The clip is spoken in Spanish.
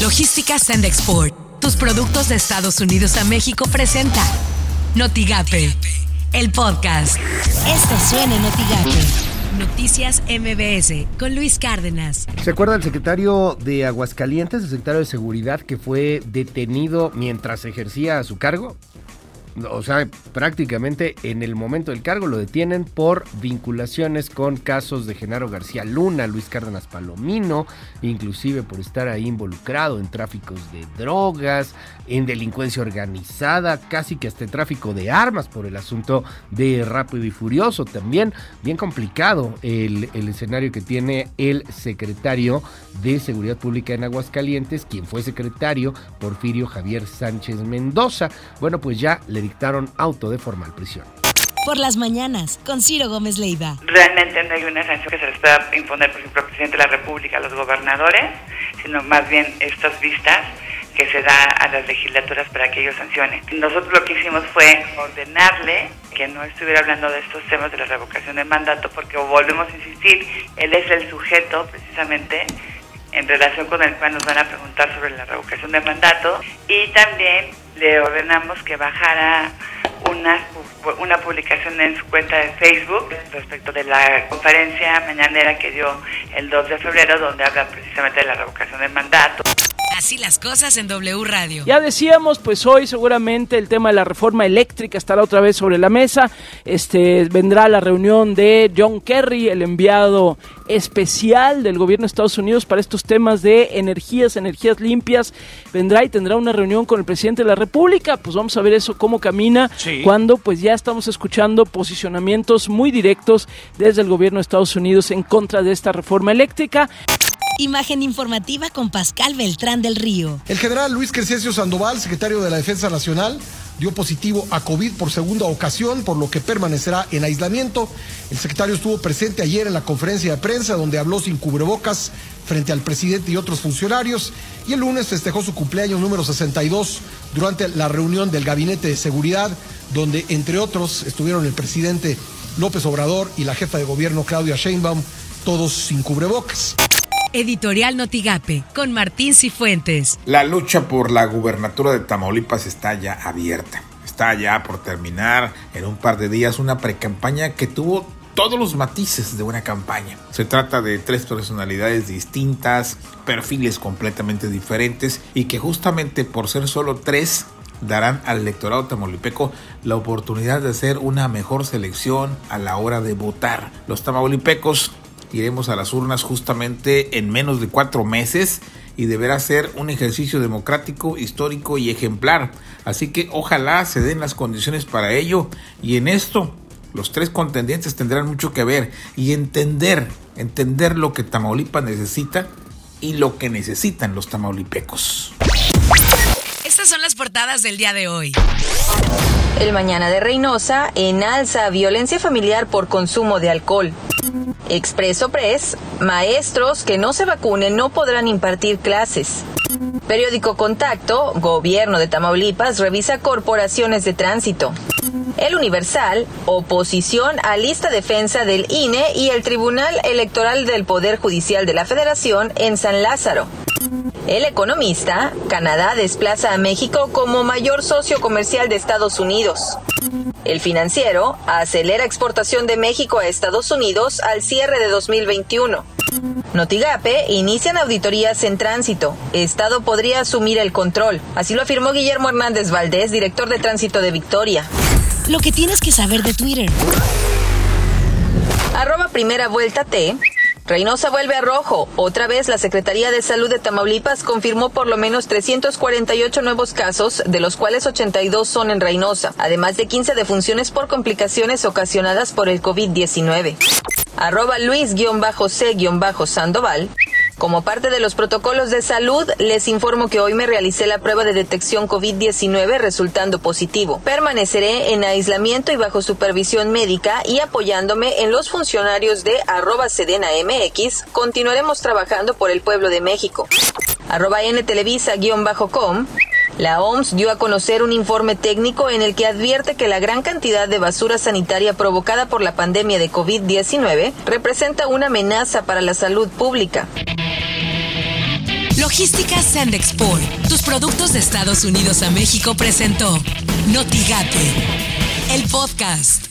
Logística Send Export. Tus productos de Estados Unidos a México presenta Notigape, el podcast. Esto suena en Notigape. Noticias MBS con Luis Cárdenas. ¿Se acuerda el secretario de Aguascalientes, el secretario de Seguridad, que fue detenido mientras ejercía su cargo? O sea, prácticamente en el momento del cargo lo detienen por vinculaciones con casos de Genaro García Luna, Luis Cárdenas Palomino, inclusive por estar ahí involucrado en tráficos de drogas, en delincuencia organizada, casi que hasta tráfico de armas por el asunto de Rápido y Furioso. También bien complicado el, el escenario que tiene el secretario de Seguridad Pública en Aguascalientes, quien fue secretario, Porfirio Javier Sánchez Mendoza. Bueno, pues ya le dictaron auto de formal prisión. Por las mañanas, con Ciro Gómez Leiva. Realmente no hay una sanción que se les pueda imponer, por ejemplo, al presidente de la República, a los gobernadores, sino más bien estas vistas que se da a las legislaturas para que ellos sancionen. Nosotros lo que hicimos fue ordenarle que no estuviera hablando de estos temas de la revocación de mandato, porque volvemos a insistir, él es el sujeto precisamente en relación con el cual nos van a preguntar sobre la revocación de mandato y también le ordenamos que bajara una, una publicación en su cuenta de Facebook respecto de la conferencia mañanera que dio el 2 de febrero donde habla precisamente de la revocación de mandato. Así las cosas en W Radio. Ya decíamos, pues hoy seguramente el tema de la reforma eléctrica estará otra vez sobre la mesa. Este vendrá la reunión de John Kerry, el enviado especial del gobierno de Estados Unidos para estos temas de energías, energías limpias. Vendrá y tendrá una reunión con el presidente de la República. Pues vamos a ver eso cómo camina cuando pues ya estamos escuchando posicionamientos muy directos desde el gobierno de Estados Unidos en contra de esta reforma eléctrica. Imagen informativa con Pascal Beltrán del Río. El general Luis Crescencio Sandoval, secretario de la Defensa Nacional, dio positivo a COVID por segunda ocasión, por lo que permanecerá en aislamiento. El secretario estuvo presente ayer en la conferencia de prensa donde habló sin cubrebocas frente al presidente y otros funcionarios y el lunes festejó su cumpleaños número 62 durante la reunión del gabinete de seguridad donde entre otros estuvieron el presidente López Obrador y la jefa de gobierno Claudia Sheinbaum, todos sin cubrebocas. Editorial Notigape, con Martín Cifuentes. La lucha por la gubernatura de Tamaulipas está ya abierta. Está ya por terminar en un par de días una precampaña que tuvo todos los matices de una campaña. Se trata de tres personalidades distintas, perfiles completamente diferentes y que justamente por ser solo tres darán al electorado tamaulipeco la oportunidad de hacer una mejor selección a la hora de votar. Los tamaulipecos iremos a las urnas justamente en menos de cuatro meses y deberá ser un ejercicio democrático, histórico y ejemplar. Así que ojalá se den las condiciones para ello y en esto los tres contendientes tendrán mucho que ver y entender, entender lo que Tamaulipas necesita y lo que necesitan los tamaulipecos. Estas son las portadas del día de hoy. El mañana de Reynosa en alza violencia familiar por consumo de alcohol. Expreso Press, maestros que no se vacunen no podrán impartir clases. Periódico Contacto, Gobierno de Tamaulipas revisa corporaciones de tránsito. El Universal, oposición a lista defensa del INE y el Tribunal Electoral del Poder Judicial de la Federación en San Lázaro. El economista, Canadá desplaza a México como mayor socio comercial de Estados Unidos. El financiero acelera exportación de México a Estados Unidos al cierre de 2021. Notigape inician auditorías en tránsito. Estado podría asumir el control. Así lo afirmó Guillermo Hernández Valdés, director de tránsito de Victoria. Lo que tienes que saber de Twitter. Arroba primera vuelta T. Reynosa vuelve a rojo. Otra vez la Secretaría de Salud de Tamaulipas confirmó por lo menos 348 nuevos casos, de los cuales 82 son en Reynosa, además de 15 defunciones por complicaciones ocasionadas por el COVID-19. Arroba Luis-C-Sandoval. Como parte de los protocolos de salud, les informo que hoy me realicé la prueba de detección COVID-19 resultando positivo. Permaneceré en aislamiento y bajo supervisión médica y apoyándome en los funcionarios de arroba Sedena MX, continuaremos trabajando por el pueblo de México. Arroba ntelevisa-com. La OMS dio a conocer un informe técnico en el que advierte que la gran cantidad de basura sanitaria provocada por la pandemia de COVID-19 representa una amenaza para la salud pública. Logística Sand Export, tus productos de Estados Unidos a México presentó Notigate, el podcast.